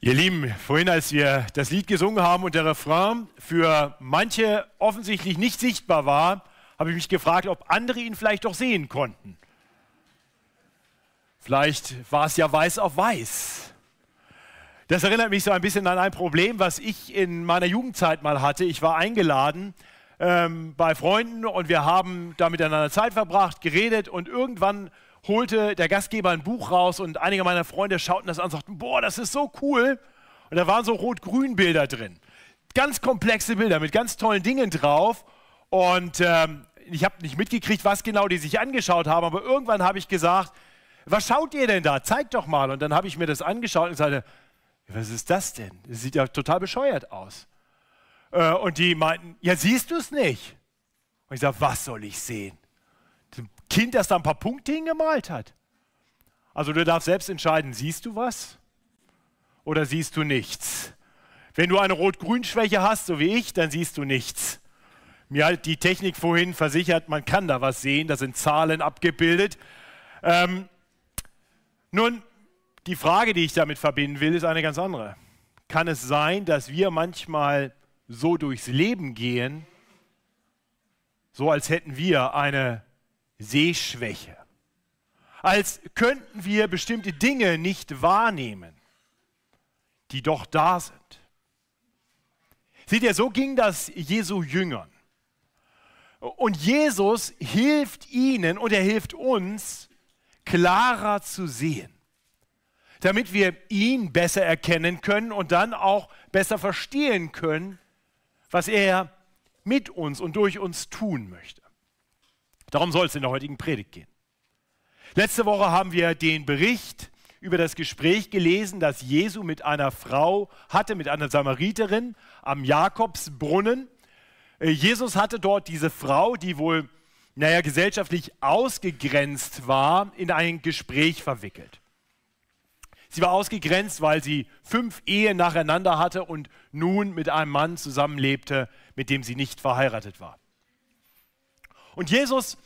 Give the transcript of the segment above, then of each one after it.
Ihr Lieben, vorhin, als wir das Lied gesungen haben und der Refrain für manche offensichtlich nicht sichtbar war, habe ich mich gefragt, ob andere ihn vielleicht doch sehen konnten. Vielleicht war es ja weiß auf weiß. Das erinnert mich so ein bisschen an ein Problem, was ich in meiner Jugendzeit mal hatte. Ich war eingeladen ähm, bei Freunden und wir haben da miteinander Zeit verbracht, geredet und irgendwann holte der Gastgeber ein Buch raus und einige meiner Freunde schauten das an und sagten, boah, das ist so cool. Und da waren so rot-grün Bilder drin. Ganz komplexe Bilder mit ganz tollen Dingen drauf. Und ähm, ich habe nicht mitgekriegt, was genau die sich angeschaut haben, aber irgendwann habe ich gesagt, was schaut ihr denn da? Zeigt doch mal. Und dann habe ich mir das angeschaut und sagte, was ist das denn? Das sieht ja total bescheuert aus. Äh, und die meinten, ja, siehst du es nicht? Und ich sage, was soll ich sehen? Kind, das da ein paar Punkte hingemalt hat. Also du darfst selbst entscheiden, siehst du was oder siehst du nichts? Wenn du eine Rot-Grün-Schwäche hast, so wie ich, dann siehst du nichts. Mir hat die Technik vorhin versichert, man kann da was sehen, da sind Zahlen abgebildet. Ähm, nun, die Frage, die ich damit verbinden will, ist eine ganz andere. Kann es sein, dass wir manchmal so durchs Leben gehen, so als hätten wir eine Sehschwäche. Als könnten wir bestimmte Dinge nicht wahrnehmen, die doch da sind. Seht ihr, so ging das Jesu Jüngern. Und Jesus hilft ihnen und er hilft uns, klarer zu sehen, damit wir ihn besser erkennen können und dann auch besser verstehen können, was er mit uns und durch uns tun möchte. Darum soll es in der heutigen Predigt gehen. Letzte Woche haben wir den Bericht über das Gespräch gelesen, das Jesu mit einer Frau hatte, mit einer Samariterin am Jakobsbrunnen. Äh, Jesus hatte dort diese Frau, die wohl, naja, gesellschaftlich ausgegrenzt war, in ein Gespräch verwickelt. Sie war ausgegrenzt, weil sie fünf Ehen nacheinander hatte und nun mit einem Mann zusammenlebte, mit dem sie nicht verheiratet war. Und Jesus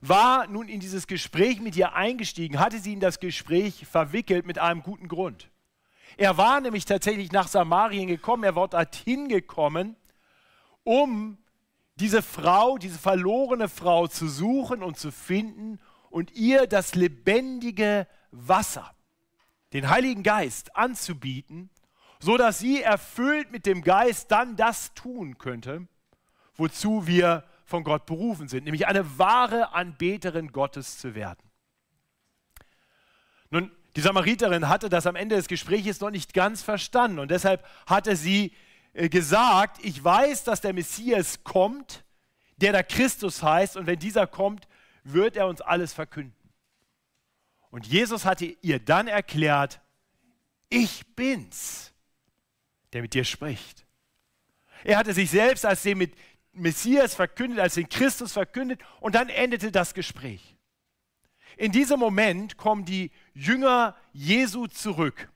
war nun in dieses Gespräch mit ihr eingestiegen, hatte sie in das Gespräch verwickelt mit einem guten Grund. Er war nämlich tatsächlich nach Samarien gekommen, er war dorthin gekommen, um diese Frau, diese verlorene Frau zu suchen und zu finden und ihr das lebendige Wasser, den Heiligen Geist anzubieten, so dass sie erfüllt mit dem Geist dann das tun könnte, wozu wir von Gott berufen sind, nämlich eine wahre Anbeterin Gottes zu werden. Nun, die Samariterin hatte das am Ende des Gesprächs noch nicht ganz verstanden und deshalb hatte sie äh, gesagt, ich weiß, dass der Messias kommt, der da Christus heißt und wenn dieser kommt, wird er uns alles verkünden. Und Jesus hatte ihr dann erklärt, ich bin's, der mit dir spricht. Er hatte sich selbst als den mit Messias verkündet, als den Christus verkündet und dann endete das Gespräch. In diesem Moment kommen die Jünger Jesu zurück.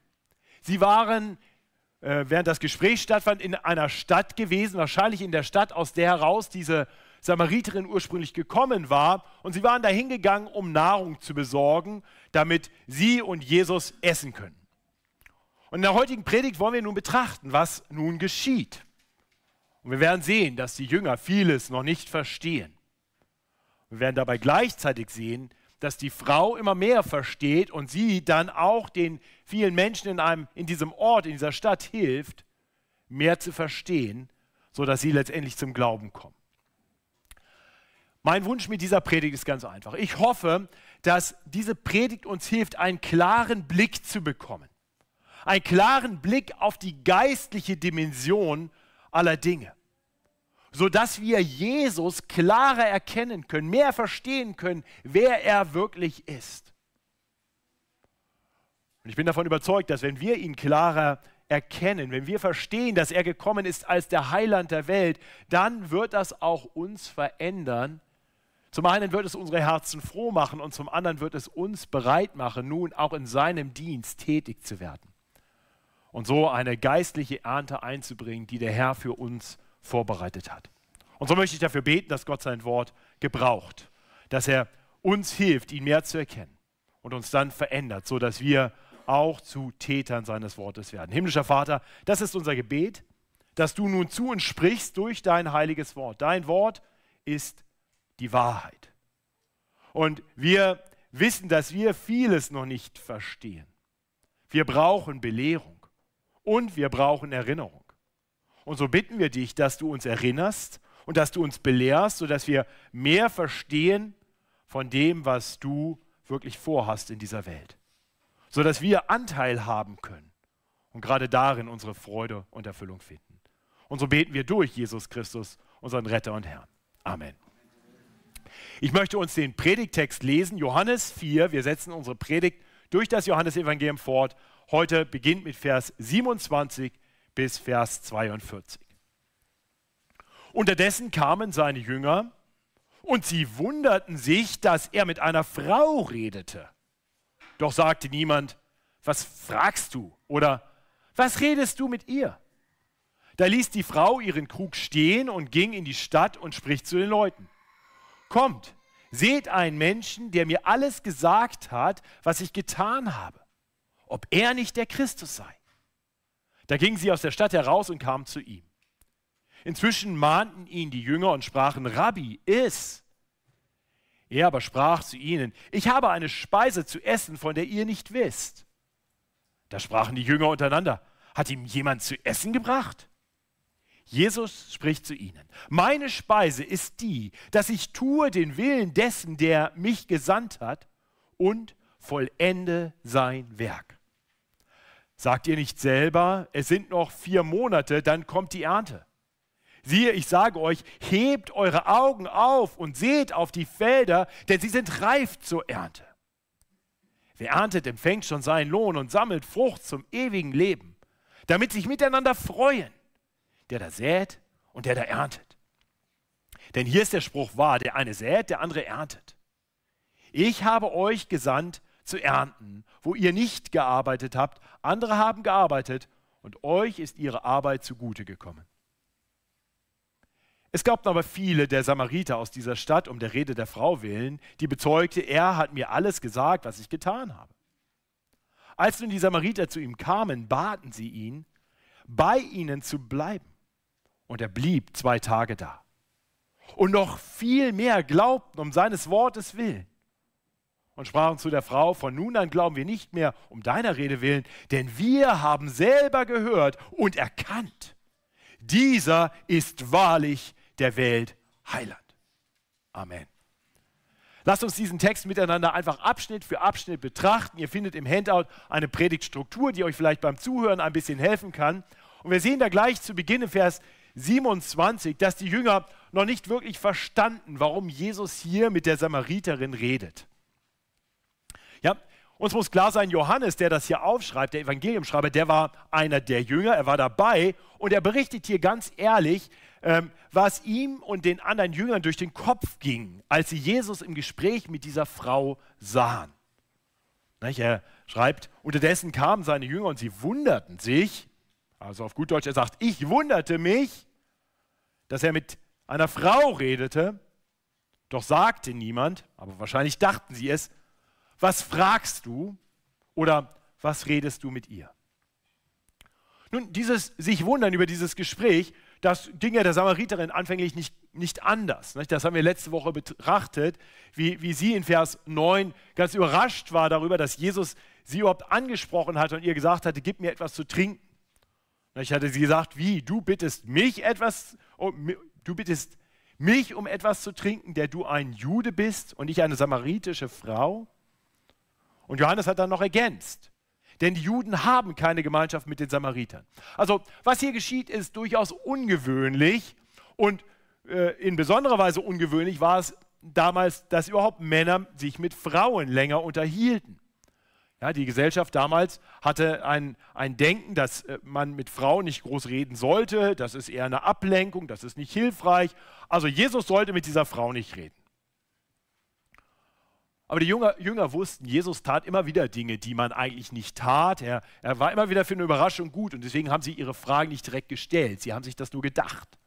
Sie waren, äh, während das Gespräch stattfand, in einer Stadt gewesen, wahrscheinlich in der Stadt, aus der heraus diese Samariterin ursprünglich gekommen war. Und sie waren dahin gegangen, um Nahrung zu besorgen, damit sie und Jesus essen können. Und in der heutigen Predigt wollen wir nun betrachten, was nun geschieht. Und wir werden sehen, dass die Jünger vieles noch nicht verstehen. Wir werden dabei gleichzeitig sehen, dass die Frau immer mehr versteht und sie dann auch den vielen Menschen in, einem, in diesem Ort, in dieser Stadt hilft, mehr zu verstehen, sodass sie letztendlich zum Glauben kommen. Mein Wunsch mit dieser Predigt ist ganz einfach. Ich hoffe, dass diese Predigt uns hilft, einen klaren Blick zu bekommen. Einen klaren Blick auf die geistliche Dimension aller Dinge, sodass wir Jesus klarer erkennen können, mehr verstehen können, wer er wirklich ist. Und ich bin davon überzeugt, dass wenn wir ihn klarer erkennen, wenn wir verstehen, dass er gekommen ist als der Heiland der Welt, dann wird das auch uns verändern. Zum einen wird es unsere Herzen froh machen und zum anderen wird es uns bereit machen, nun auch in seinem Dienst tätig zu werden und so eine geistliche Ernte einzubringen, die der Herr für uns vorbereitet hat. Und so möchte ich dafür beten, dass Gott sein Wort gebraucht, dass er uns hilft, ihn mehr zu erkennen und uns dann verändert, sodass wir auch zu Tätern seines Wortes werden. Himmlischer Vater, das ist unser Gebet, dass du nun zu uns sprichst durch dein heiliges Wort. Dein Wort ist die Wahrheit. Und wir wissen, dass wir vieles noch nicht verstehen. Wir brauchen Belehrung und wir brauchen Erinnerung. Und so bitten wir dich, dass du uns erinnerst und dass du uns belehrst, sodass wir mehr verstehen von dem, was du wirklich vorhast in dieser Welt. Sodass wir Anteil haben können und gerade darin unsere Freude und Erfüllung finden. Und so beten wir durch Jesus Christus, unseren Retter und Herrn. Amen. Ich möchte uns den Predigtext lesen, Johannes 4. Wir setzen unsere Predigt durch das Johannesevangelium fort. Heute beginnt mit Vers 27 bis Vers 42. Unterdessen kamen seine Jünger und sie wunderten sich, dass er mit einer Frau redete. Doch sagte niemand, was fragst du oder was redest du mit ihr? Da ließ die Frau ihren Krug stehen und ging in die Stadt und spricht zu den Leuten. Kommt, seht einen Menschen, der mir alles gesagt hat, was ich getan habe, ob er nicht der Christus sei. Da gingen sie aus der Stadt heraus und kamen zu ihm. Inzwischen mahnten ihn die Jünger und sprachen, Rabbi, iss. Er aber sprach zu ihnen, ich habe eine Speise zu essen, von der ihr nicht wisst. Da sprachen die Jünger untereinander, hat ihm jemand zu essen gebracht? Jesus spricht zu ihnen, meine Speise ist die, dass ich tue den Willen dessen, der mich gesandt hat und vollende sein Werk. Sagt ihr nicht selber, es sind noch vier Monate, dann kommt die Ernte. Siehe, ich sage euch, hebt eure Augen auf und seht auf die Felder, denn sie sind reif zur Ernte. Wer erntet, empfängt schon seinen Lohn und sammelt Frucht zum ewigen Leben, damit sich miteinander freuen der da sät und der da erntet. Denn hier ist der Spruch wahr, der eine sät, der andere erntet. Ich habe euch gesandt zu ernten, wo ihr nicht gearbeitet habt, andere haben gearbeitet und euch ist ihre Arbeit zugute gekommen. Es glaubten aber viele der Samariter aus dieser Stadt um der Rede der Frau willen, die bezeugte, er hat mir alles gesagt, was ich getan habe. Als nun die Samariter zu ihm kamen, baten sie ihn, bei ihnen zu bleiben. Und er blieb zwei Tage da. Und noch viel mehr glaubten um seines Wortes willen. Und sprachen zu der Frau, von nun an glauben wir nicht mehr um deiner Rede willen, denn wir haben selber gehört und erkannt, dieser ist wahrlich der Welt Heiland. Amen. Lasst uns diesen Text miteinander einfach Abschnitt für Abschnitt betrachten. Ihr findet im Handout eine Predigtstruktur, die euch vielleicht beim Zuhören ein bisschen helfen kann. Und wir sehen da gleich zu Beginn im Vers 27, dass die Jünger noch nicht wirklich verstanden, warum Jesus hier mit der Samariterin redet. Uns muss klar sein, Johannes, der das hier aufschreibt, der Evangeliumschreiber, der war einer der Jünger, er war dabei und er berichtet hier ganz ehrlich, ähm, was ihm und den anderen Jüngern durch den Kopf ging, als sie Jesus im Gespräch mit dieser Frau sahen. Er schreibt, unterdessen kamen seine Jünger und sie wunderten sich, also auf gut Deutsch, er sagt, ich wunderte mich, dass er mit einer Frau redete, doch sagte niemand, aber wahrscheinlich dachten sie es, was fragst du oder was redest du mit ihr? Nun, dieses sich wundern über dieses Gespräch, das ging ja der Samariterin anfänglich nicht, nicht anders. Das haben wir letzte Woche betrachtet, wie, wie sie in Vers 9 ganz überrascht war darüber, dass Jesus sie überhaupt angesprochen hatte und ihr gesagt hatte, gib mir etwas zu trinken. Ich hatte sie gesagt, wie, du bittest mich etwas, du bittest mich um etwas zu trinken, der du ein Jude bist und ich eine samaritische Frau? Und Johannes hat dann noch ergänzt, denn die Juden haben keine Gemeinschaft mit den Samaritern. Also was hier geschieht, ist durchaus ungewöhnlich und äh, in besonderer Weise ungewöhnlich war es damals, dass überhaupt Männer sich mit Frauen länger unterhielten. Ja, die Gesellschaft damals hatte ein, ein Denken, dass äh, man mit Frauen nicht groß reden sollte, das ist eher eine Ablenkung, das ist nicht hilfreich. Also Jesus sollte mit dieser Frau nicht reden. Aber die Jünger, Jünger, wussten, Jesus tat immer wieder Dinge, die man eigentlich nicht tat. Er, er war immer wieder für eine Überraschung gut und deswegen haben sie ihre Fragen nicht direkt gestellt. Sie haben sich das nur gedacht.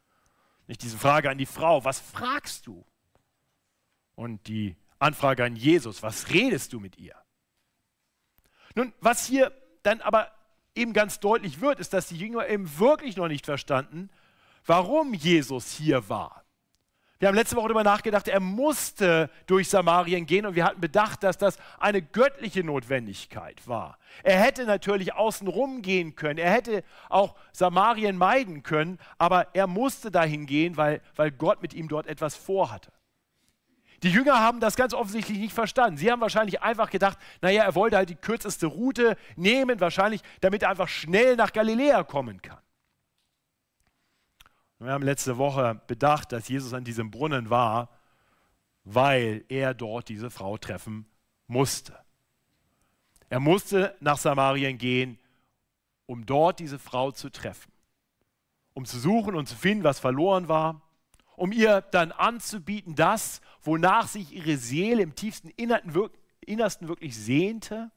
Nicht diese Frage an die Frau, was fragst du? Und die Anfrage an Jesus, was redest du mit ihr? Nun, was hier dann aber eben ganz deutlich wird, ist, dass die Jünger eben wirklich noch nicht verstanden, warum Jesus hier war. Wir haben letzte Woche darüber nachgedacht, er musste durch Samarien gehen und wir hatten bedacht, dass das eine göttliche Notwendigkeit war. Er hätte natürlich außenrum gehen können, er hätte auch Samarien meiden können, aber er musste dahin gehen, weil, weil Gott mit ihm dort etwas vorhatte. Die Jünger haben das ganz offensichtlich nicht verstanden. Sie haben wahrscheinlich einfach gedacht, naja, er wollte halt die kürzeste Route nehmen, wahrscheinlich, damit er einfach schnell nach Galiläa kommen kann. Wir haben letzte Woche bedacht, dass Jesus an diesem Brunnen war, weil er dort diese Frau treffen musste. Er musste nach Samarien gehen, um dort diese Frau zu treffen, um zu suchen und zu finden, was verloren war, um ihr dann anzubieten, das, wonach sich ihre Seele im tiefsten Innersten wirklich sehnte,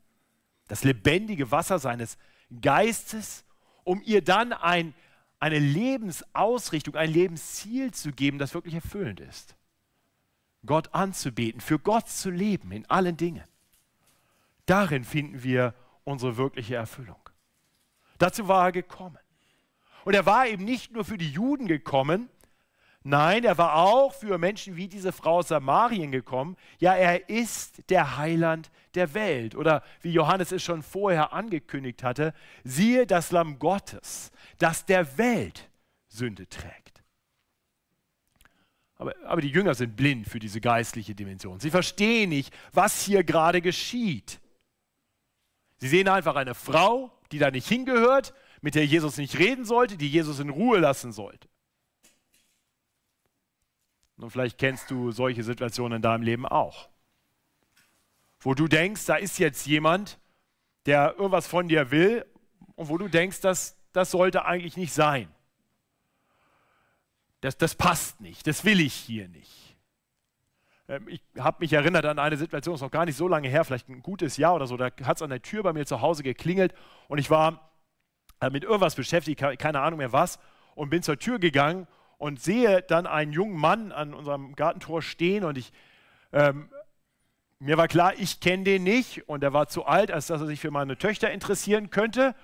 das lebendige Wasser seines Geistes, um ihr dann ein, eine Lebensausrichtung, ein Lebensziel zu geben, das wirklich erfüllend ist. Gott anzubeten, für Gott zu leben in allen Dingen. Darin finden wir unsere wirkliche Erfüllung. Dazu war er gekommen. Und er war eben nicht nur für die Juden gekommen, Nein, er war auch für Menschen wie diese Frau aus Samarien gekommen. Ja, er ist der Heiland der Welt. Oder wie Johannes es schon vorher angekündigt hatte, siehe das Lamm Gottes, das der Welt Sünde trägt. Aber, aber die Jünger sind blind für diese geistliche Dimension. Sie verstehen nicht, was hier gerade geschieht. Sie sehen einfach eine Frau, die da nicht hingehört, mit der Jesus nicht reden sollte, die Jesus in Ruhe lassen sollte. Und vielleicht kennst du solche Situationen in deinem Leben auch. Wo du denkst, da ist jetzt jemand, der irgendwas von dir will und wo du denkst, das, das sollte eigentlich nicht sein. Das, das passt nicht, das will ich hier nicht. Ähm, ich habe mich erinnert an eine Situation, das ist noch gar nicht so lange her, vielleicht ein gutes Jahr oder so, da hat es an der Tür bei mir zu Hause geklingelt und ich war äh, mit irgendwas beschäftigt, keine Ahnung mehr was, und bin zur Tür gegangen und sehe dann einen jungen Mann an unserem Gartentor stehen und ich, ähm, mir war klar, ich kenne den nicht und er war zu alt, als dass er sich für meine Töchter interessieren könnte.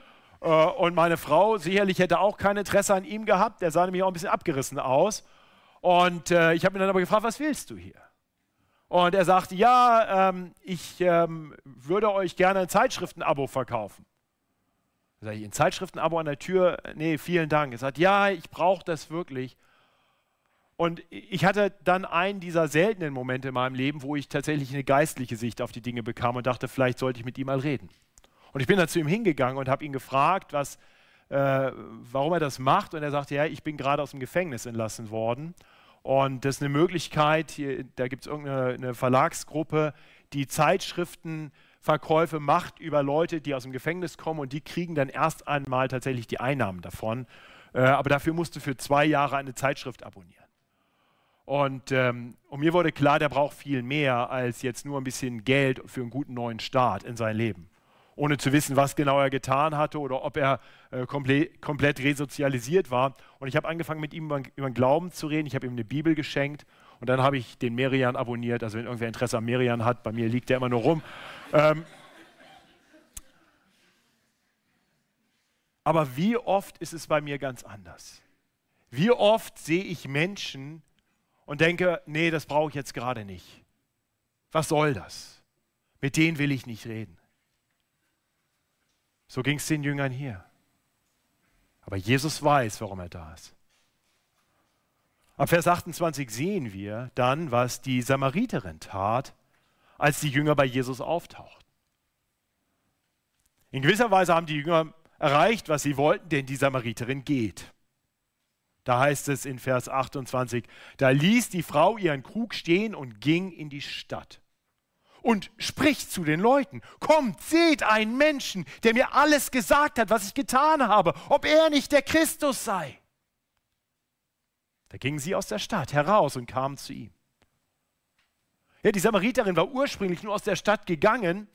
Äh, und meine Frau sicherlich hätte auch kein Interesse an ihm gehabt. Der sah nämlich auch ein bisschen abgerissen aus. Und äh, ich habe ihn dann aber gefragt, was willst du hier? Und er sagte, ja, ähm, ich ähm, würde euch gerne ein Zeitschriftenabo verkaufen. Da sage ich, ein Zeitschriftenabo an der Tür? Nee, vielen Dank. Er sagt, ja, ich brauche das wirklich. Und ich hatte dann einen dieser seltenen Momente in meinem Leben, wo ich tatsächlich eine geistliche Sicht auf die Dinge bekam und dachte, vielleicht sollte ich mit ihm mal reden. Und ich bin dann zu ihm hingegangen und habe ihn gefragt, was, äh, warum er das macht. Und er sagte, ja, ich bin gerade aus dem Gefängnis entlassen worden. Und das ist eine Möglichkeit, hier, da gibt es irgendeine Verlagsgruppe, die Zeitschriftenverkäufe macht über Leute, die aus dem Gefängnis kommen und die kriegen dann erst einmal tatsächlich die Einnahmen davon. Äh, aber dafür musst du für zwei Jahre eine Zeitschrift abonnieren. Und, ähm, und, mir wurde klar, der braucht viel mehr als jetzt nur ein bisschen Geld für einen guten neuen Start in sein Leben. Ohne zu wissen, was genau er getan hatte oder ob er äh, komplett, komplett resozialisiert war. Und ich habe angefangen, mit ihm über, über den Glauben zu reden. Ich habe ihm eine Bibel geschenkt und dann habe ich den Merian abonniert. Also, wenn irgendwer Interesse an Merian hat, bei mir liegt der immer nur rum. Ähm, aber wie oft ist es bei mir ganz anders? Wie oft sehe ich Menschen, und denke, nee, das brauche ich jetzt gerade nicht. Was soll das? Mit denen will ich nicht reden. So ging es den Jüngern hier. Aber Jesus weiß, warum er da ist. Ab Vers 28 sehen wir dann, was die Samariterin tat, als die Jünger bei Jesus auftauchten. In gewisser Weise haben die Jünger erreicht, was sie wollten, denn die Samariterin geht. Da heißt es in Vers 28, da ließ die Frau ihren Krug stehen und ging in die Stadt und spricht zu den Leuten, kommt, seht einen Menschen, der mir alles gesagt hat, was ich getan habe, ob er nicht der Christus sei. Da gingen sie aus der Stadt heraus und kamen zu ihm. Ja, die Samariterin war ursprünglich nur aus der Stadt gegangen,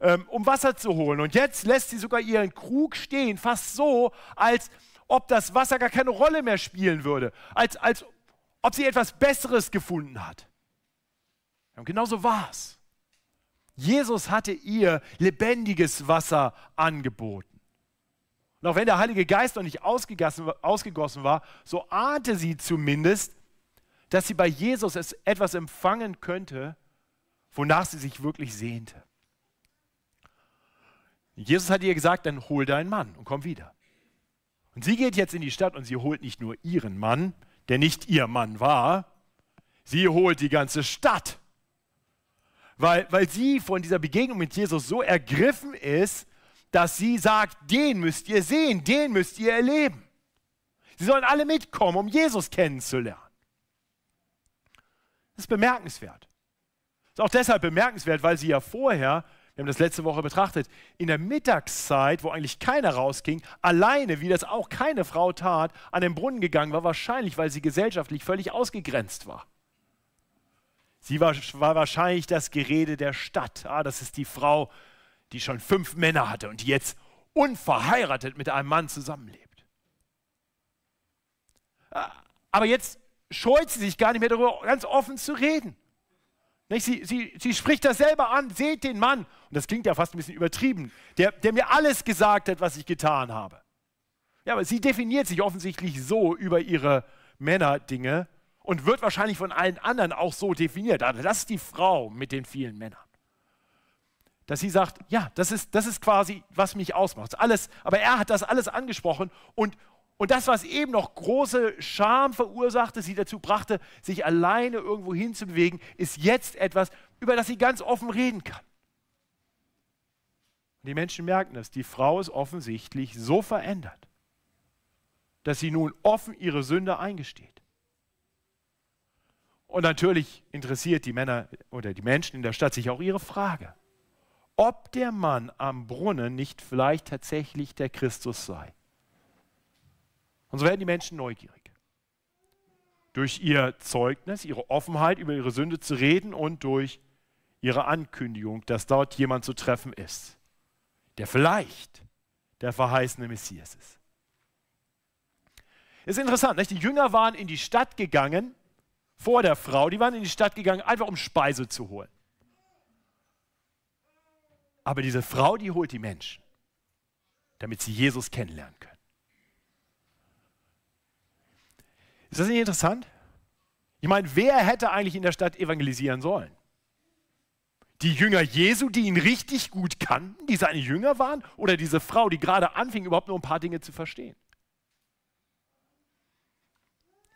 ähm, um Wasser zu holen. Und jetzt lässt sie sogar ihren Krug stehen, fast so, als ob das Wasser gar keine Rolle mehr spielen würde, als, als ob sie etwas Besseres gefunden hat. Und genauso war es. Jesus hatte ihr lebendiges Wasser angeboten. Und auch wenn der Heilige Geist noch nicht ausgegossen war, so ahnte sie zumindest, dass sie bei Jesus etwas empfangen könnte, wonach sie sich wirklich sehnte. Jesus hat ihr gesagt, dann hol deinen Mann und komm wieder. Und sie geht jetzt in die Stadt und sie holt nicht nur ihren Mann, der nicht ihr Mann war, sie holt die ganze Stadt. Weil, weil sie von dieser Begegnung mit Jesus so ergriffen ist, dass sie sagt, den müsst ihr sehen, den müsst ihr erleben. Sie sollen alle mitkommen, um Jesus kennenzulernen. Das ist bemerkenswert. Das ist auch deshalb bemerkenswert, weil sie ja vorher wir haben das letzte Woche betrachtet, in der Mittagszeit, wo eigentlich keiner rausging, alleine, wie das auch keine Frau tat, an den Brunnen gegangen war, wahrscheinlich, weil sie gesellschaftlich völlig ausgegrenzt war. Sie war, war wahrscheinlich das Gerede der Stadt. Ah, das ist die Frau, die schon fünf Männer hatte und die jetzt unverheiratet mit einem Mann zusammenlebt. Ah, aber jetzt scheut sie sich gar nicht mehr darüber, ganz offen zu reden. Sie, sie, sie spricht das selber an, seht den Mann, und das klingt ja fast ein bisschen übertrieben, der, der mir alles gesagt hat, was ich getan habe. Ja, aber sie definiert sich offensichtlich so über ihre Männerdinge und wird wahrscheinlich von allen anderen auch so definiert. Also das ist die Frau mit den vielen Männern. Dass sie sagt, ja, das ist, das ist quasi, was mich ausmacht. Alles, aber er hat das alles angesprochen und, und das, was eben noch große Scham verursachte, sie dazu brachte, sich alleine irgendwo hinzubewegen, ist jetzt etwas, über das sie ganz offen reden kann. Und die Menschen merken das. Die Frau ist offensichtlich so verändert, dass sie nun offen ihre Sünde eingesteht. Und natürlich interessiert die Männer oder die Menschen in der Stadt sich auch ihre Frage, ob der Mann am Brunnen nicht vielleicht tatsächlich der Christus sei. Und so werden die Menschen neugierig. Durch ihr Zeugnis, ihre Offenheit, über ihre Sünde zu reden und durch ihre Ankündigung, dass dort jemand zu treffen ist, der vielleicht der verheißene Messias ist. Ist interessant, nicht? die Jünger waren in die Stadt gegangen, vor der Frau, die waren in die Stadt gegangen, einfach um Speise zu holen. Aber diese Frau, die holt die Menschen, damit sie Jesus kennenlernen können. Ist das nicht interessant? Ich meine, wer hätte eigentlich in der Stadt evangelisieren sollen? Die Jünger Jesu, die ihn richtig gut kannten, die seine Jünger waren, oder diese Frau, die gerade anfing, überhaupt nur ein paar Dinge zu verstehen?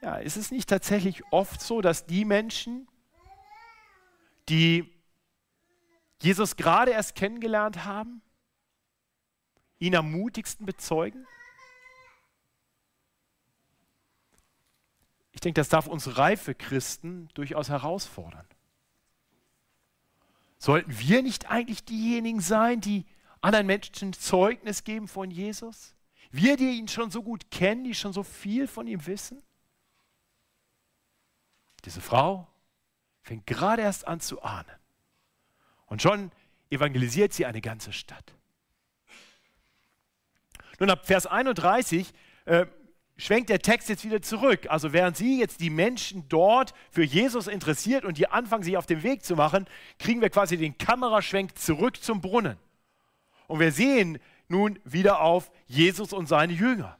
Ja, ist es nicht tatsächlich oft so, dass die Menschen, die Jesus gerade erst kennengelernt haben, ihn am mutigsten bezeugen? Ich denke, das darf uns reife Christen durchaus herausfordern. Sollten wir nicht eigentlich diejenigen sein, die anderen Menschen Zeugnis geben von Jesus? Wir, die ihn schon so gut kennen, die schon so viel von ihm wissen? Diese Frau fängt gerade erst an zu ahnen. Und schon evangelisiert sie eine ganze Stadt. Nun ab Vers 31 äh, schwenkt der Text jetzt wieder zurück. Also während sie jetzt die Menschen dort für Jesus interessiert und die anfangen, sich auf den Weg zu machen, kriegen wir quasi den Kameraschwenk zurück zum Brunnen. Und wir sehen nun wieder auf Jesus und seine Jünger.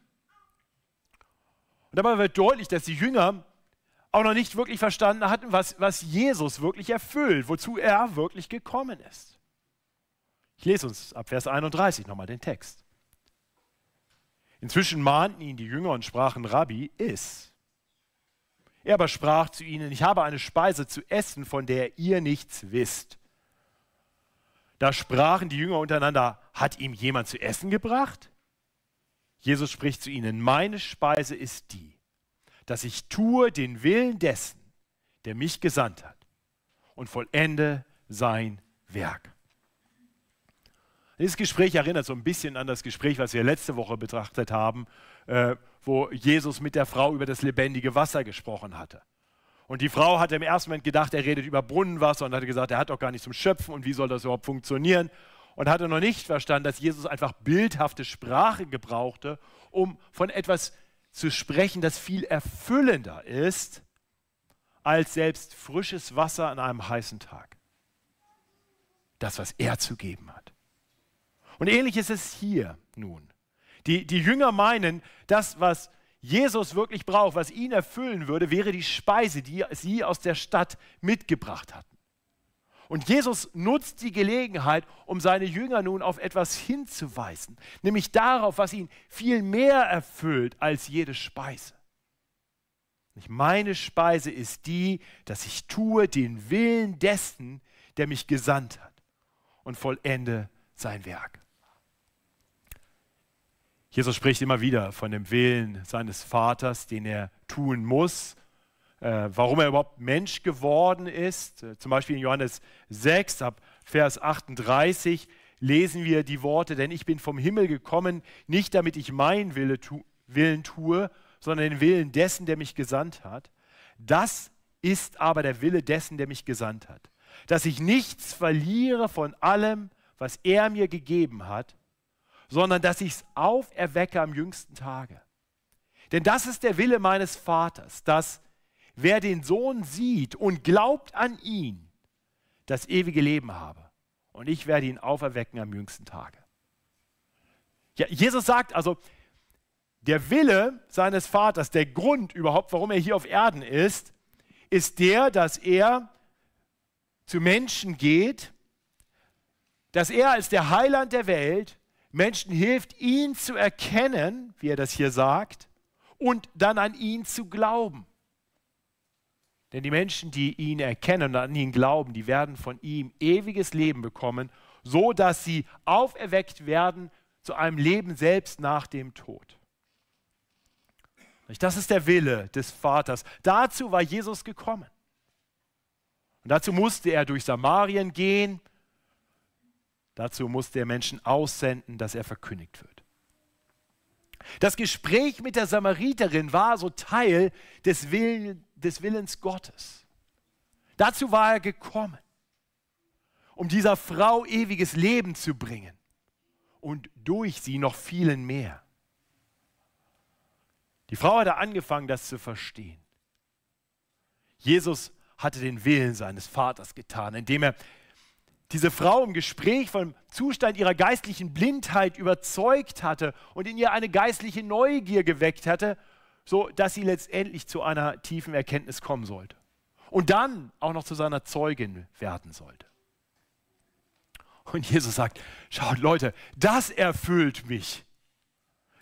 Und dabei wird deutlich, dass die Jünger auch noch nicht wirklich verstanden hatten, was, was Jesus wirklich erfüllt, wozu er wirklich gekommen ist. Ich lese uns ab Vers 31 nochmal den Text. Inzwischen mahnten ihn die Jünger und sprachen, Rabbi, iss. Er aber sprach zu ihnen, ich habe eine Speise zu essen, von der ihr nichts wisst. Da sprachen die Jünger untereinander, hat ihm jemand zu essen gebracht? Jesus spricht zu ihnen, meine Speise ist die, dass ich tue den Willen dessen, der mich gesandt hat und vollende sein Werk. Dieses Gespräch erinnert so ein bisschen an das Gespräch, was wir letzte Woche betrachtet haben, äh, wo Jesus mit der Frau über das lebendige Wasser gesprochen hatte. Und die Frau hatte im ersten Moment gedacht, er redet über Brunnenwasser und hatte gesagt, er hat doch gar nicht zum Schöpfen und wie soll das überhaupt funktionieren? Und hatte noch nicht verstanden, dass Jesus einfach bildhafte Sprache gebrauchte, um von etwas zu sprechen, das viel erfüllender ist als selbst frisches Wasser an einem heißen Tag. das, was er zu geben hat. Und ähnlich ist es hier nun. Die, die Jünger meinen, das, was Jesus wirklich braucht, was ihn erfüllen würde, wäre die Speise, die sie aus der Stadt mitgebracht hatten. Und Jesus nutzt die Gelegenheit, um seine Jünger nun auf etwas hinzuweisen, nämlich darauf, was ihn viel mehr erfüllt als jede Speise. Meine Speise ist die, dass ich tue den Willen dessen, der mich gesandt hat und vollende sein Werk. Jesus spricht immer wieder von dem Willen seines Vaters, den er tun muss, äh, warum er überhaupt Mensch geworden ist. Äh, zum Beispiel in Johannes 6 ab Vers 38 lesen wir die Worte, denn ich bin vom Himmel gekommen, nicht damit ich meinen Wille tu, Willen tue, sondern den Willen dessen, der mich gesandt hat. Das ist aber der Wille dessen, der mich gesandt hat, dass ich nichts verliere von allem, was er mir gegeben hat, sondern dass ich es auferwecke am jüngsten Tage. Denn das ist der Wille meines Vaters, dass wer den Sohn sieht und glaubt an ihn, das ewige Leben habe. Und ich werde ihn auferwecken am jüngsten Tage. Ja, Jesus sagt also, der Wille seines Vaters, der Grund überhaupt, warum er hier auf Erden ist, ist der, dass er zu Menschen geht, dass er als der Heiland der Welt Menschen hilft, ihn zu erkennen, wie er das hier sagt, und dann an ihn zu glauben. Denn die Menschen, die ihn erkennen und an ihn glauben, die werden von ihm ewiges Leben bekommen, so dass sie auferweckt werden zu einem Leben selbst nach dem Tod. Das ist der Wille des Vaters. Dazu war Jesus gekommen. Und dazu musste er durch Samarien gehen, Dazu musste er Menschen aussenden, dass er verkündigt wird. Das Gespräch mit der Samariterin war so Teil des, Willen, des Willens Gottes. Dazu war er gekommen, um dieser Frau ewiges Leben zu bringen und durch sie noch vielen mehr. Die Frau hatte angefangen, das zu verstehen. Jesus hatte den Willen seines Vaters getan, indem er diese Frau im Gespräch vom Zustand ihrer geistlichen Blindheit überzeugt hatte und in ihr eine geistliche Neugier geweckt hatte, so dass sie letztendlich zu einer tiefen Erkenntnis kommen sollte und dann auch noch zu seiner Zeugin werden sollte. Und Jesus sagt, schaut Leute, das erfüllt mich.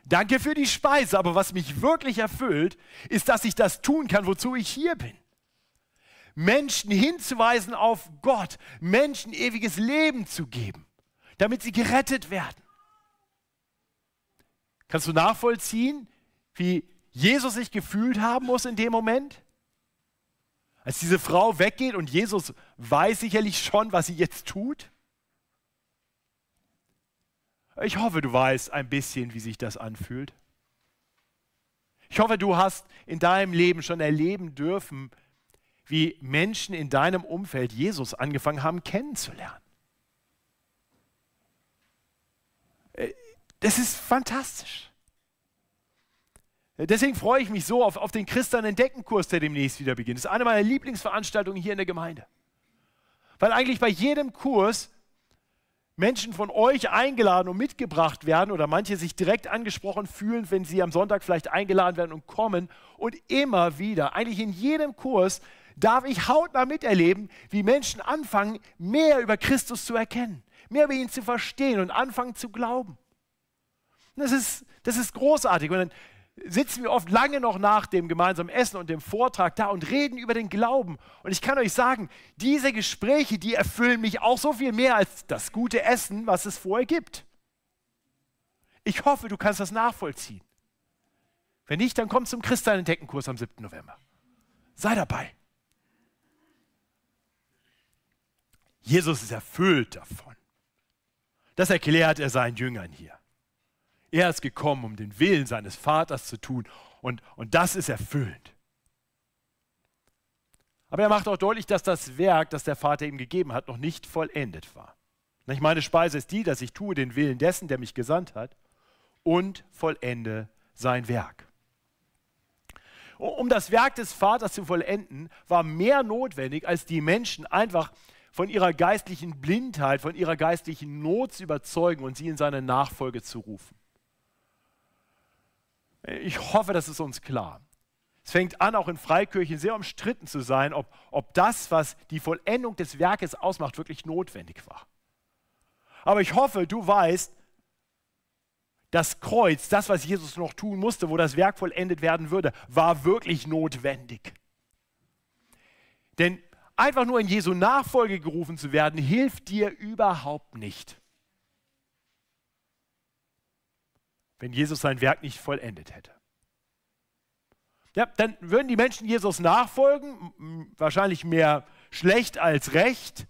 Danke für die Speise, aber was mich wirklich erfüllt, ist, dass ich das tun kann, wozu ich hier bin. Menschen hinzuweisen auf Gott, Menschen ewiges Leben zu geben, damit sie gerettet werden. Kannst du nachvollziehen, wie Jesus sich gefühlt haben muss in dem Moment? Als diese Frau weggeht und Jesus weiß sicherlich schon, was sie jetzt tut. Ich hoffe, du weißt ein bisschen, wie sich das anfühlt. Ich hoffe, du hast in deinem Leben schon erleben dürfen, wie Menschen in deinem Umfeld Jesus angefangen haben kennenzulernen. Äh, das ist fantastisch. Deswegen freue ich mich so auf, auf den Christian Entdecken-Kurs, der demnächst wieder beginnt. Das ist eine meiner Lieblingsveranstaltungen hier in der Gemeinde. Weil eigentlich bei jedem Kurs Menschen von euch eingeladen und mitgebracht werden oder manche sich direkt angesprochen fühlen, wenn sie am Sonntag vielleicht eingeladen werden und kommen. Und immer wieder, eigentlich in jedem Kurs, darf ich hautnah miterleben, wie Menschen anfangen, mehr über Christus zu erkennen, mehr über ihn zu verstehen und anfangen zu glauben. Das ist, das ist großartig. Und dann sitzen wir oft lange noch nach dem gemeinsamen Essen und dem Vortrag da und reden über den Glauben. Und ich kann euch sagen, diese Gespräche, die erfüllen mich auch so viel mehr als das gute Essen, was es vorher gibt. Ich hoffe, du kannst das nachvollziehen. Wenn nicht, dann komm zum Christian-Entdecken-Kurs am 7. November. Sei dabei. Jesus ist erfüllt davon. Das erklärt er seinen Jüngern hier. Er ist gekommen, um den Willen seines Vaters zu tun und, und das ist erfüllend. Aber er macht auch deutlich, dass das Werk, das der Vater ihm gegeben hat, noch nicht vollendet war. Meine Speise ist die, dass ich tue den Willen dessen, der mich gesandt hat und vollende sein Werk. Um das Werk des Vaters zu vollenden, war mehr notwendig, als die Menschen einfach von ihrer geistlichen Blindheit, von ihrer geistlichen Not zu überzeugen und sie in seine Nachfolge zu rufen. Ich hoffe, das ist uns klar. Es fängt an, auch in Freikirchen sehr umstritten zu sein, ob, ob das, was die Vollendung des Werkes ausmacht, wirklich notwendig war. Aber ich hoffe, du weißt, das Kreuz, das, was Jesus noch tun musste, wo das Werk vollendet werden würde, war wirklich notwendig. Denn einfach nur in Jesu Nachfolge gerufen zu werden, hilft dir überhaupt nicht. Wenn Jesus sein Werk nicht vollendet hätte. Ja, dann würden die Menschen Jesus nachfolgen, wahrscheinlich mehr schlecht als recht.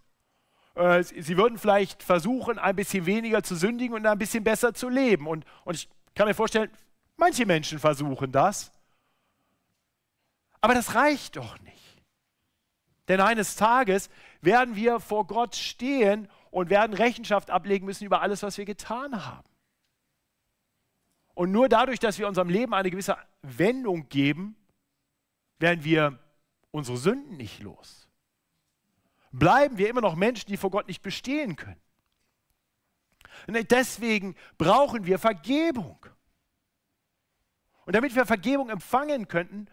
Äh, sie würden vielleicht versuchen, ein bisschen weniger zu sündigen und ein bisschen besser zu leben. Und, und ich kann mir vorstellen, manche Menschen versuchen das. Aber das reicht doch nicht. Denn eines Tages werden wir vor Gott stehen und werden Rechenschaft ablegen müssen über alles, was wir getan haben. Und nur dadurch, dass wir unserem Leben eine gewisse Wendung geben, werden wir unsere Sünden nicht los bleiben wir immer noch Menschen, die vor Gott nicht bestehen können. Und deswegen brauchen wir Vergebung. Und damit wir Vergebung empfangen könnten,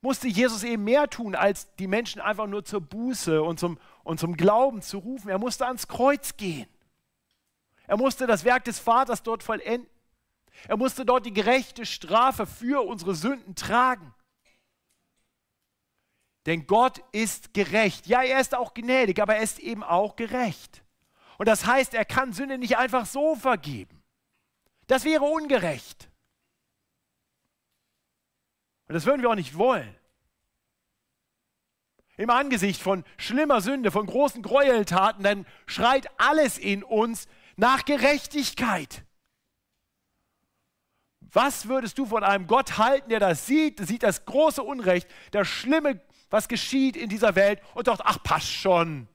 musste Jesus eben mehr tun, als die Menschen einfach nur zur Buße und zum, und zum Glauben zu rufen. Er musste ans Kreuz gehen. Er musste das Werk des Vaters dort vollenden. Er musste dort die gerechte Strafe für unsere Sünden tragen. Denn Gott ist gerecht. Ja, er ist auch gnädig, aber er ist eben auch gerecht. Und das heißt, er kann Sünde nicht einfach so vergeben. Das wäre ungerecht. Und das würden wir auch nicht wollen. Im Angesicht von schlimmer Sünde, von großen Gräueltaten, dann schreit alles in uns nach Gerechtigkeit. Was würdest du von einem Gott halten, der das sieht, sieht das große Unrecht, das schlimme was geschieht in dieser Welt und sagt, ach, passt schon.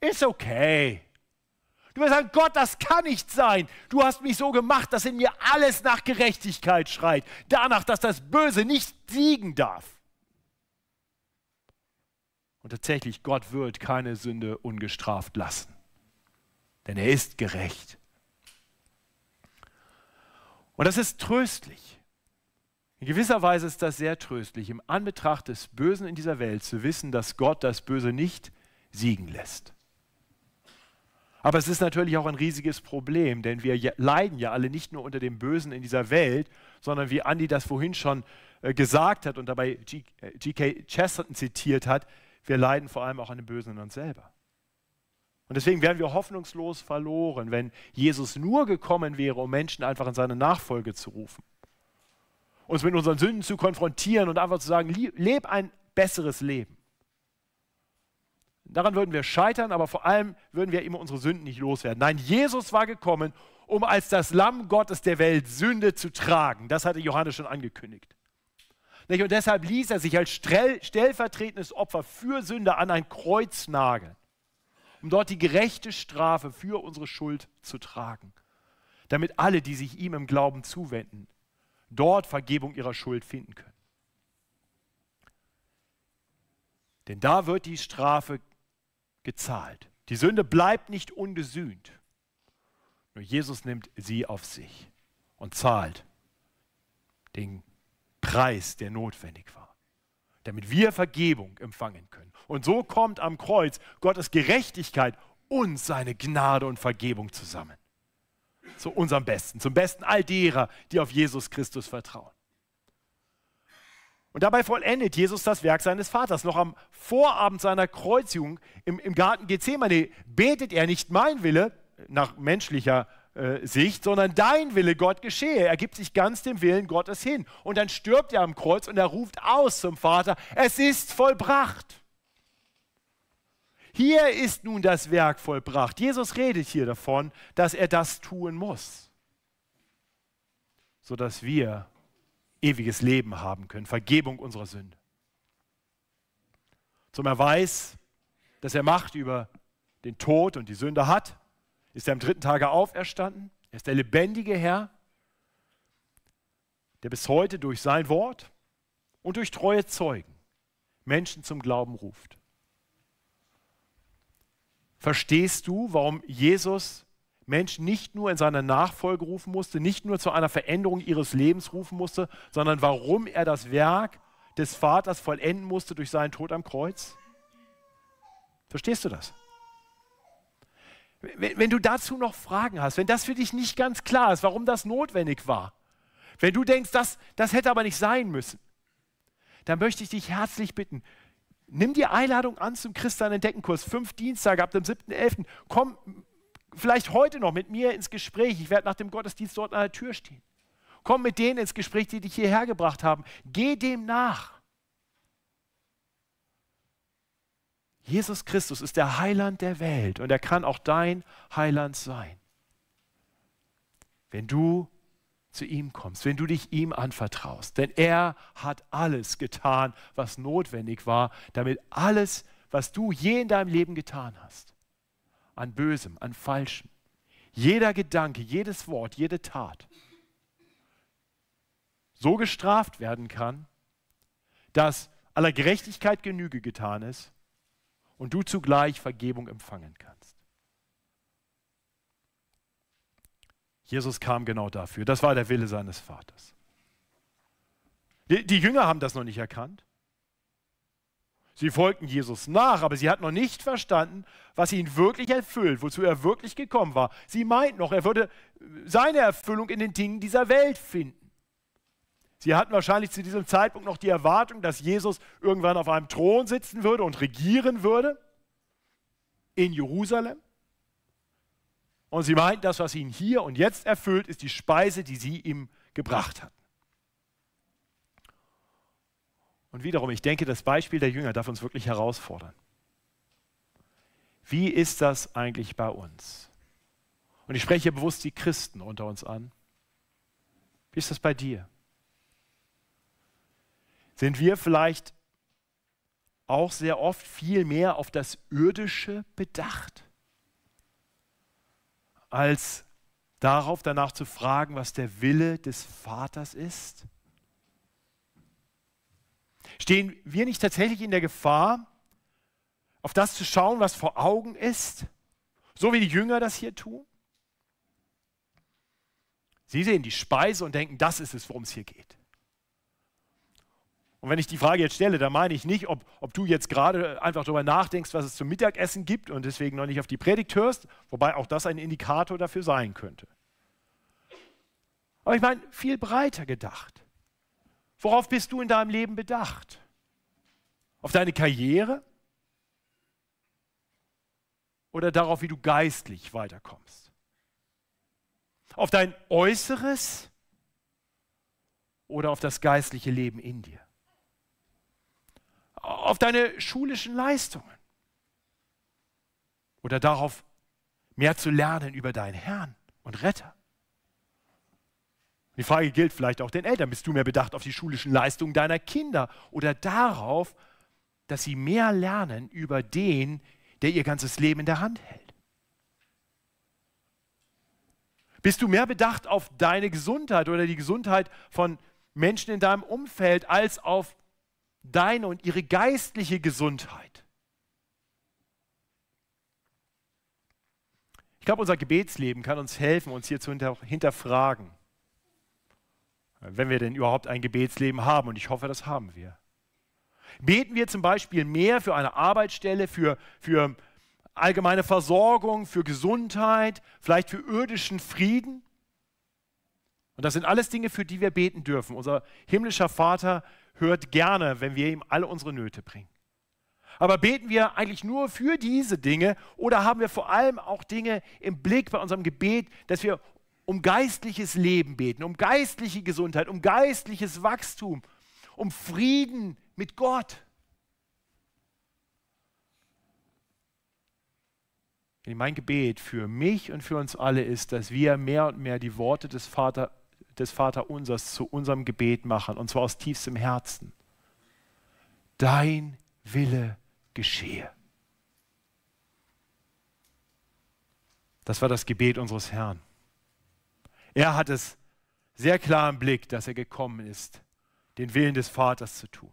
Ist okay. Du wirst sagen, Gott, das kann nicht sein. Du hast mich so gemacht, dass in mir alles nach Gerechtigkeit schreit. Danach, dass das Böse nicht siegen darf. Und tatsächlich, Gott wird keine Sünde ungestraft lassen. Denn er ist gerecht. Und das ist tröstlich. In gewisser Weise ist das sehr tröstlich, im Anbetracht des Bösen in dieser Welt zu wissen, dass Gott das Böse nicht siegen lässt. Aber es ist natürlich auch ein riesiges Problem, denn wir leiden ja alle nicht nur unter dem Bösen in dieser Welt, sondern wie Andi das vorhin schon äh, gesagt hat und dabei G.K. Äh, Chesterton zitiert hat, wir leiden vor allem auch an dem Bösen in uns selber. Und deswegen wären wir hoffnungslos verloren, wenn Jesus nur gekommen wäre, um Menschen einfach in seine Nachfolge zu rufen uns mit unseren Sünden zu konfrontieren und einfach zu sagen, leb ein besseres Leben. Daran würden wir scheitern, aber vor allem würden wir immer unsere Sünden nicht loswerden. Nein, Jesus war gekommen, um als das Lamm Gottes der Welt Sünde zu tragen. Das hatte Johannes schon angekündigt. Und deshalb ließ er sich als stellvertretendes Opfer für Sünde an ein Kreuz nageln, um dort die gerechte Strafe für unsere Schuld zu tragen, damit alle, die sich ihm im Glauben zuwenden, dort Vergebung ihrer Schuld finden können. Denn da wird die Strafe gezahlt. Die Sünde bleibt nicht ungesühnt. Nur Jesus nimmt sie auf sich und zahlt den Preis, der notwendig war, damit wir Vergebung empfangen können. Und so kommt am Kreuz Gottes Gerechtigkeit und seine Gnade und Vergebung zusammen zu unserem Besten, zum Besten all derer, die auf Jesus Christus vertrauen. Und dabei vollendet Jesus das Werk seines Vaters. Noch am Vorabend seiner Kreuzigung im, im Garten Gethsemane betet er nicht mein Wille nach menschlicher äh, Sicht, sondern dein Wille, Gott, geschehe. Er gibt sich ganz dem Willen Gottes hin. Und dann stirbt er am Kreuz und er ruft aus zum Vater, es ist vollbracht. Hier ist nun das Werk vollbracht. Jesus redet hier davon, dass er das tun muss, sodass wir ewiges Leben haben können, Vergebung unserer Sünde. Zum Erweis, dass er Macht über den Tod und die Sünde hat, ist er am dritten Tage auferstanden. Er ist der lebendige Herr, der bis heute durch sein Wort und durch treue Zeugen Menschen zum Glauben ruft. verstehst du, warum Jesus Menschen nicht nur in seiner Nachfolge rufen musste, nicht nur zu einer Veränderung ihres Lebens rufen musste, sondern warum er das Werk des Vaters vollenden musste durch seinen Tod am Kreuz? Verstehst du das? Wenn, du dazu noch Fragen hast, wenn das für dich nicht ganz klar ist, warum das notwendig war, wenn du denkst, das, das hätte aber nicht sein müssen, dann möchte ich dich herzlich bitten, nimm die Einladung an zum Christian Entdeckenkurs, fünf Dienstage ab dem 7.11. Komm vielleicht heute noch mit mir ins Gespräch. Ich werde nach dem Gottesdienst dort an der Tür stehen. Komm mit denen ins Gespräch, die dich hierher gebracht haben. Geh dem nach. Jesus Christus ist der Heiland der Welt und er kann auch dein Heiland sein. Wenn du zu ihm kommst, wenn du dich ihm anvertraust. Denn er hat alles getan, was notwendig war, damit alles, was du je in deinem Leben getan hast, an Bösem, an Falschem, jeder Gedanke, jedes Wort, jede Tat, so gestraft werden kann, dass aller Gerechtigkeit Genüge getan ist und du zugleich Vergebung empfangen kannst. Jesus kam genau dafür. Das war der Wille seines Vaters. Die, Jünger haben das noch nicht erkannt. Sie folgten Jesus nach, aber sie hatten noch nicht verstanden, was ihn wirklich erfüllt, wozu er wirklich gekommen war. Sie meinten noch, er würde seine Erfüllung in den Dingen dieser Welt finden. Sie hatten wahrscheinlich zu diesem Zeitpunkt noch die Erwartung, dass Jesus irgendwann auf einem Thron sitzen würde und regieren würde in Jerusalem. Und sie meinten, das, was ihn hier und jetzt erfüllt, ist die Speise, die sie ihm gebracht hatten. Und wiederum, ich denke, das Beispiel der Jünger darf uns wirklich herausfordern. Wie ist das eigentlich bei uns? Und ich spreche bewusst die Christen unter uns an. Wie ist das bei dir? sind wir vielleicht auch sehr oft viel mehr auf das Irdische bedacht, als darauf danach zu fragen, was der Wille des Vaters ist? Stehen wir nicht tatsächlich in der Gefahr, auf das zu schauen, was vor Augen ist, so wie die Jünger das hier tun? Sie sehen die Speise und denken, das ist es, worum es hier geht. Und wenn ich die Frage jetzt stelle, dann meine ich nicht, ob, ob du jetzt gerade einfach darüber nachdenkst, was es zum Mittagessen gibt und deswegen noch nicht auf die Predigt hörst, wobei auch das ein Indikator dafür sein könnte. Aber ich meine, viel breiter gedacht. Worauf bist du in deinem Leben bedacht? Auf deine Karriere? Oder darauf, wie du geistlich weiterkommst? Auf dein Äußeres oder auf das geistliche Leben in dir? auf deine schulischen Leistungen oder darauf, mehr zu lernen über deinen Herrn und Retter. Die Frage gilt vielleicht auch den Eltern. Bist du mehr bedacht auf die schulischen Leistungen deiner Kinder oder darauf, dass sie mehr lernen über den, der ihr ganzes Leben in der Hand hält? Bist du mehr bedacht auf deine Gesundheit oder die Gesundheit von Menschen in deinem Umfeld als auf deine und ihre geistliche Gesundheit. Ich glaube, unser Gebetsleben kann uns helfen, uns hier zu hinterfragen, wenn wir denn überhaupt ein Gebetsleben haben. Und ich hoffe, das haben wir. Beten wir zum Beispiel mehr für eine Arbeitsstelle, für, für allgemeine Versorgung, für Gesundheit, vielleicht für irdischen Frieden? Und das sind alles Dinge, für die wir beten dürfen. Unser himmlischer Vater hört gerne, wenn wir ihm alle unsere Nöte bringen. Aber beten wir eigentlich nur für diese Dinge oder haben wir vor allem auch Dinge im Blick bei unserem Gebet, dass wir um geistliches Leben beten, um geistliche Gesundheit, um geistliches Wachstum, um Frieden mit Gott? Mein Gebet für mich und für uns alle ist, dass wir mehr und mehr die Worte des Vaters des Vaterunsers zu unserem Gebet machen, und zwar aus tiefstem Herzen. Dein Wille geschehe. Das war das Gebet unseres Herrn. Er hat es sehr klar im Blick, dass er gekommen ist, den Willen des Vaters zu tun.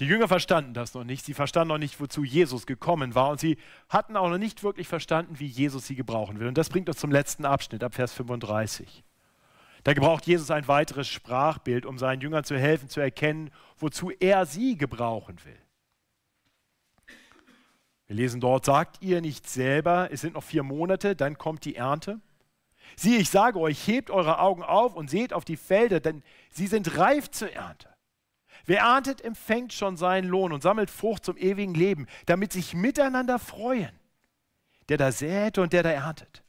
Die Jünger verstanden das noch nicht. Sie verstanden noch nicht, wozu Jesus gekommen war. Und sie hatten auch noch nicht wirklich verstanden, wie Jesus sie gebrauchen will. Und das bringt uns zum letzten Abschnitt, ab Vers 35. Da gebraucht Jesus ein weiteres Sprachbild, um seinen Jüngern zu helfen, zu erkennen, wozu er sie gebrauchen will. Wir lesen dort, sagt ihr nicht selber, es sind noch vier Monate, dann kommt die Ernte? Siehe, ich sage euch, hebt eure Augen auf und seht auf die Felder, denn sie sind reif zur Ernte. Wer erntet, empfängt schon seinen Lohn und sammelt Frucht zum ewigen Leben, damit sich miteinander freuen, der da sät und der da erntet.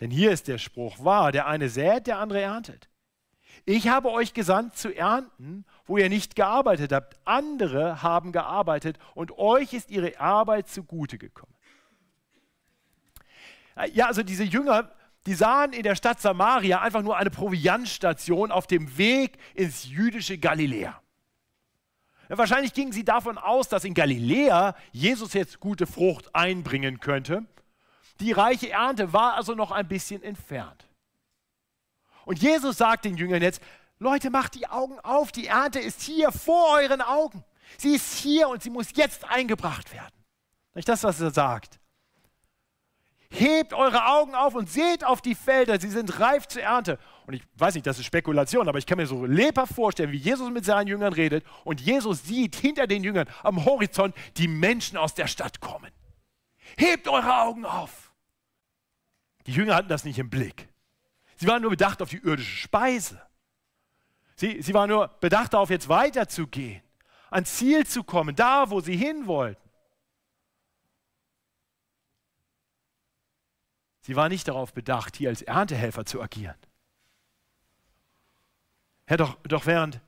Denn hier ist der Spruch wahr, der eine sät, der andere erntet. Ich habe euch gesandt zu ernten, wo ihr nicht gearbeitet habt. Andere haben gearbeitet und euch ist ihre Arbeit zugute gekommen. Ja, also diese Jünger, die sahen in der Stadt Samaria einfach nur eine Proviantstation auf dem Weg ins jüdische Galiläa. Ja, wahrscheinlich gingen sie davon aus, dass in Galiläa Jesus jetzt gute Frucht einbringen könnte. Die reiche Ernte war also noch ein bisschen entfernt. Und Jesus sagt den Jüngern jetzt, Leute, macht die Augen auf, die Ernte ist hier vor euren Augen. Sie ist hier und sie muss jetzt eingebracht werden. Nicht das, was er sagt. Hebt eure Augen auf und seht auf die Felder, sie sind reif zur Ernte. Und ich weiß nicht, das ist Spekulation, aber ich kann mir so lebhaft vorstellen, wie Jesus mit seinen Jüngern redet und Jesus sieht hinter den Jüngern am Horizont die Menschen aus der Stadt kommen. Hebt eure Augen auf. Die Jünger hatten das nicht im Blick. Sie waren nur bedacht auf die irdische Speise. Sie, sie waren nur bedacht darauf, jetzt weiterzugehen, ans Ziel zu kommen, da, wo sie hin wollten. Sie war nicht darauf bedacht, hier als Erntehelfer zu agieren. Ja, doch, doch während,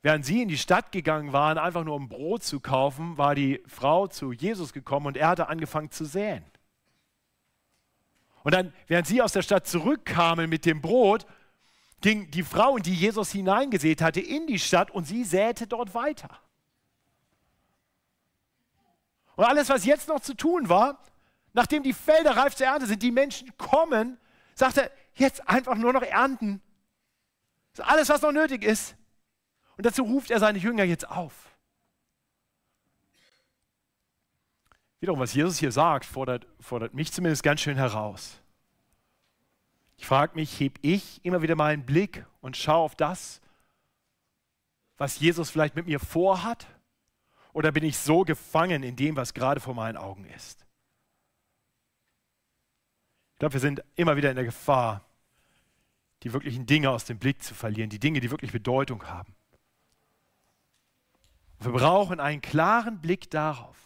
während sie in die Stadt gegangen waren, einfach nur um Brot zu kaufen, war die Frau zu Jesus gekommen und er hatte angefangen zu säen. Und dann, während sie aus der Stadt zurückkamen mit dem Brot, ging die Frau, in die Jesus hineingesät hatte, in die Stadt und sie säte dort weiter. Und alles, was jetzt noch zu tun war, nachdem die Felder reif zur Ernte sind, die Menschen kommen, sagt er, jetzt einfach nur noch ernten. Das ist alles, was noch nötig ist. Und dazu ruft er seine Jünger jetzt auf. Wiederum, was Jesus hier sagt, fordert, fordert mich zumindest ganz schön heraus. Ich frage mich, heb ich immer wieder meinen Blick und schaue auf das, was Jesus vielleicht mit mir vorhat? Oder bin ich so gefangen in dem, was gerade vor meinen Augen ist? Glaube, wir sind immer wieder in der Gefahr, die wirklichen Dinge aus dem Blick zu verlieren, die Dinge, die wirklich Bedeutung haben. Wir brauchen einen klaren Blick darauf,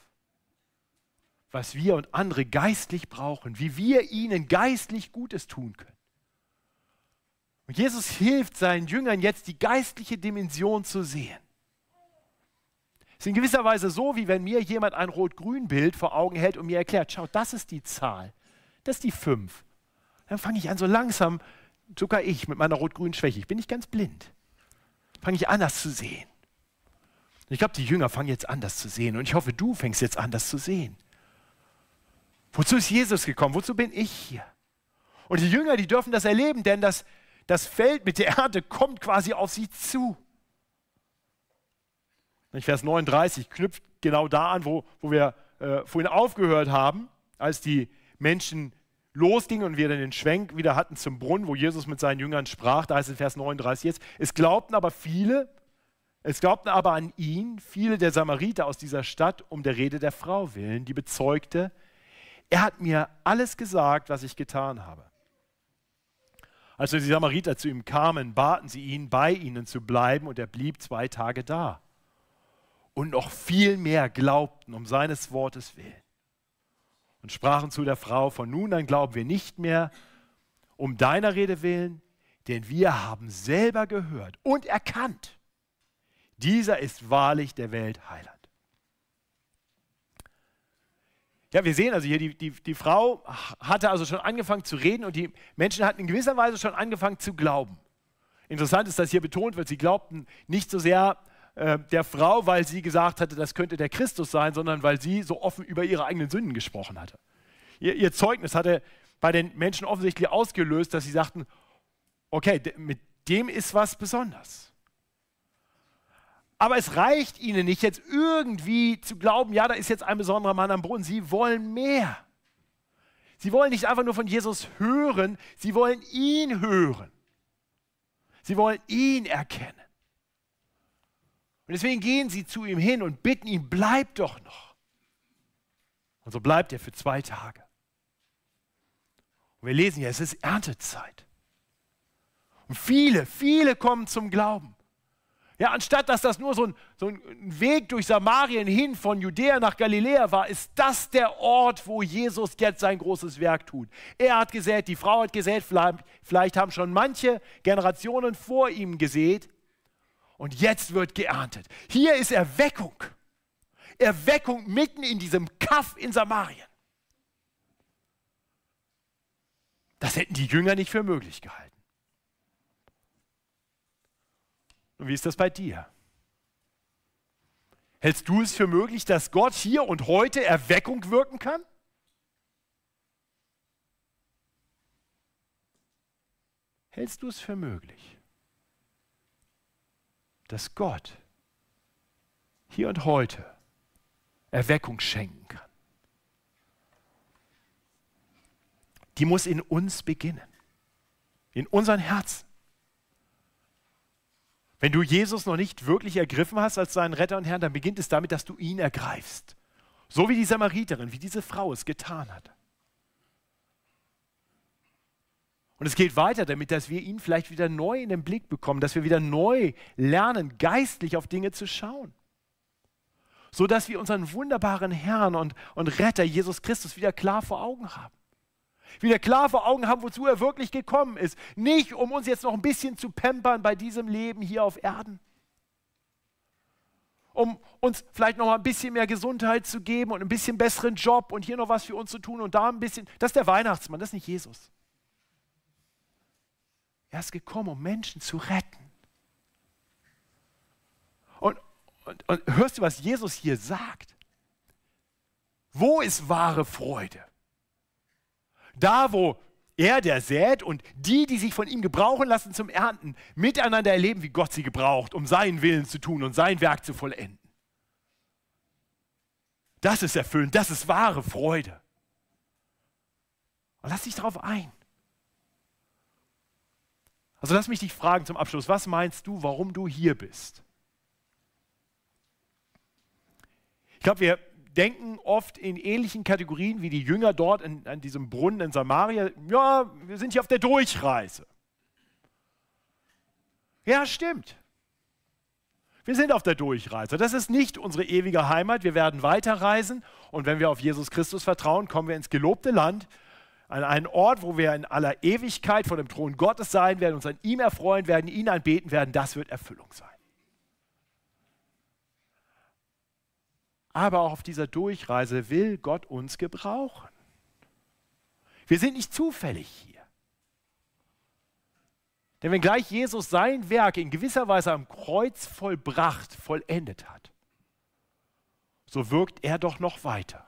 was wir und andere geistlich brauchen, wie wir ihnen geistlich Gutes tun können. Und Jesus hilft seinen Jüngern jetzt, die geistliche Dimension zu sehen. Es ist in gewisser Weise so, wie wenn mir jemand ein Rot-Grün-Bild vor Augen hält und mir erklärt, schau, das ist die Zahl. Das ist die 5. Dann fange ich an, so langsam, sogar ich mit meiner rot-grünen Schwäche, ich bin nicht ganz blind, fange ich an, das zu sehen. Und ich glaube, die Jünger fangen jetzt an, das zu sehen. Und ich hoffe, du fängst jetzt an, das zu sehen. Wozu ist Jesus gekommen? Wozu bin ich hier? Und die Jünger, die dürfen das erleben, denn das, das Feld mit der Ernte kommt quasi auf sie zu. Vers 39 knüpft genau da an, wo, wo wir äh, vorhin aufgehört haben, als die Menschen losgingen und wir dann den Schwenk wieder hatten zum Brunnen, wo Jesus mit seinen Jüngern sprach, da heißt es in Vers 39 jetzt, es glaubten aber viele, es glaubten aber an ihn, viele der Samariter aus dieser Stadt, um der Rede der Frau willen, die bezeugte, er hat mir alles gesagt, was ich getan habe. Als die Samariter zu ihm kamen, baten sie ihn, bei ihnen zu bleiben, und er blieb zwei Tage da. Und noch viel mehr glaubten um seines Wortes willen und sprachen zu der Frau, von nun an glauben wir nicht mehr um deiner Rede willen, denn wir haben selber gehört und erkannt, dieser ist wahrlich der Welt Heiland. Ja, wir sehen also hier, die, die, die Frau hatte also schon angefangen zu reden und die Menschen hatten in gewisser Weise schon angefangen zu glauben. Interessant ist, dass hier betont wird, sie glaubten nicht so sehr äh, der Frau, weil sie gesagt hatte, das könnte der Christus sein, sondern weil sie so offen über ihre eigenen Sünden gesprochen hatte. Ihr, ihr Zeugnis hatte bei den Menschen offensichtlich ausgelöst, dass sie sagten, okay, mit dem ist was besonders. Aber es reicht ihnen nicht jetzt irgendwie zu glauben, ja, da ist jetzt ein besonderer Mann am Brunnen. Sie wollen mehr. Sie wollen nicht einfach nur von Jesus hören, sie wollen ihn hören. Sie wollen ihn erkennen. Und deswegen gehen sie zu ihm hin und bitten ihn, bleib doch noch. Und so bleibt er für zwei Tage. Und wir lesen ja, es ist Erntezeit. Und viele, viele kommen zum Glauben. Ja, anstatt dass das nur so ein, so ein Weg durch Samarien hin von Judäa nach Galiläa war, ist das der Ort, wo Jesus jetzt sein großes Werk tut. Er hat gesät, die Frau hat gesät, vielleicht, vielleicht haben schon manche Generationen vor ihm gesät und jetzt wird geerntet. Hier ist Erweckung. Erweckung mitten in diesem Kaff in Samarien. Das hätten die Jünger nicht für möglich gehalten. Und wie ist das bei dir? Hältst du es für möglich, dass Gott hier und heute Erweckung wirken kann? Hältst du es für möglich, dass Gott hier und heute Erweckung schenken kann? Die muss in uns beginnen, in unseren Herzen. Wenn du Jesus noch nicht wirklich ergriffen hast als deinen Retter und Herrn, dann beginnt es damit, dass du ihn ergreifst. So wie die Samariterin, wie diese Frau es getan hat. Und es geht weiter damit, dass wir ihn vielleicht wieder neu in den Blick bekommen, dass wir wieder neu lernen, geistlich auf Dinge zu schauen. So dass wir unseren wunderbaren Herrn und, und Retter Jesus Christus wieder klar vor Augen haben wieder klar vor Augen haben, wozu er wirklich gekommen ist. Nicht, um uns jetzt noch ein bisschen zu pampern bei diesem Leben hier auf Erden. Um uns vielleicht noch mal ein bisschen mehr Gesundheit zu geben und ein bisschen besseren Job und hier noch was für uns zu tun und da ein bisschen. Das ist der Weihnachtsmann, das ist nicht Jesus. Er ist gekommen, um Menschen zu retten. Und, und, und hörst du, was Jesus hier sagt? Wo ist wahre Freude? Da, wo er, der sät, und die, die sich von ihm gebrauchen lassen zum Ernten, miteinander erleben, wie Gott sie gebraucht, um seinen Willen zu tun und sein Werk zu vollenden. Das ist erfüllend, das ist wahre Freude. Und lass dich darauf ein. Also lass mich dich fragen zum Abschluss, was meinst du, warum du hier bist? Ich glaube, wir denken oft in ähnlichen Kategorien wie die Jünger dort in, an diesem Brunnen in Samaria. Ja, wir sind hier auf der Durchreise. Ja, stimmt. Wir sind auf der Durchreise. Das ist nicht unsere ewige Heimat. Wir werden weiterreisen und wenn wir auf Jesus Christus vertrauen, kommen wir ins gelobte Land, an einen Ort, wo wir in aller Ewigkeit vor dem Thron Gottes sein werden, uns an ihm erfreuen werden, ihn anbeten werden. Das wird Erfüllung sein. aber auch auf dieser Durchreise will Gott uns gebrauchen. Wir sind nicht zufällig hier. Denn wenn gleich Jesus sein Werk in gewisser Weise am Kreuz vollbracht, vollendet hat, so wirkt er doch noch weiter.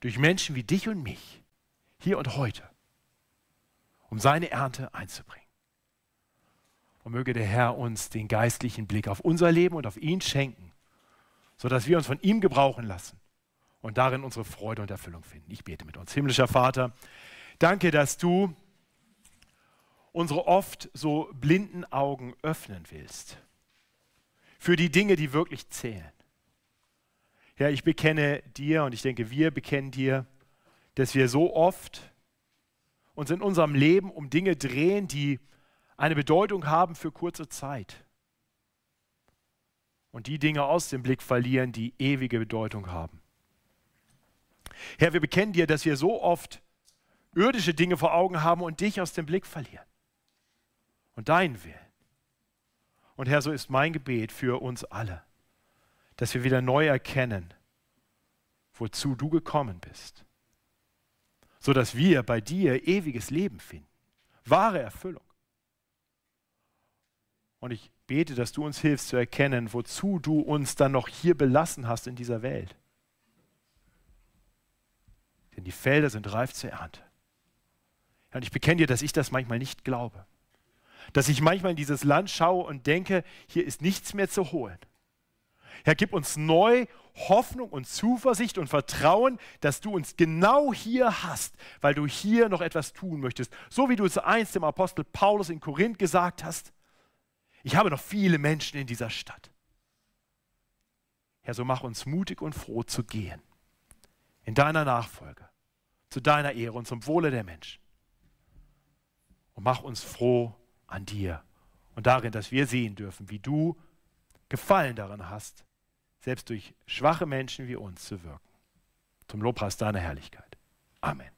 Durch Menschen wie dich und mich, hier und heute, um seine Ernte einzubringen. Und möge der Herr uns den geistlichen Blick auf unser Leben und auf ihn schenken sodass wir uns von ihm gebrauchen lassen und darin unsere Freude und Erfüllung finden. Ich bete mit uns. Himmlischer Vater, danke, dass du unsere oft so blinden Augen öffnen willst für die Dinge, die wirklich zählen. Herr, ich bekenne dir und ich denke, wir bekennen dir, dass wir so oft uns in unserem Leben um Dinge drehen, die eine Bedeutung haben für kurze Zeit und die Dinge aus dem Blick verlieren, die ewige Bedeutung haben. Herr, wir bekennen dir, dass wir so oft irdische Dinge vor Augen haben und dich aus dem Blick verlieren. Und deinen Willen. Und Herr, so ist mein Gebet für uns alle, dass wir wieder neu erkennen, wozu du gekommen bist, sodass wir bei dir ewiges Leben finden, wahre Erfüllung. Und ich bete, dass du uns hilfst zu erkennen, wozu du uns dann noch hier belassen hast in dieser Welt. Denn die Felder sind reif zur Ernte. Und ich bekenne dir, dass ich das manchmal nicht glaube. dass ich manchmal in dieses Land schaue und denke, hier ist nichts mehr zu holen. Herr, gib uns neu Hoffnung und Zuversicht und Vertrauen, dass du uns genau hier hast, weil du hier noch etwas tun möchtest. So wie du es einst dem Apostel Paulus in Korinth gesagt hast, ich habe noch viele Menschen in dieser Stadt. Herr, so mach uns mutig und froh zu gehen in deiner Nachfolge, zu deiner Ehre und zum Wohle der Menschen. Und mach uns froh an dir und darin, dass wir sehen dürfen, wie du Gefallen daran hast, selbst durch schwache Menschen wie uns zu wirken. Zum Lobpreis deiner Herrlichkeit. Amen.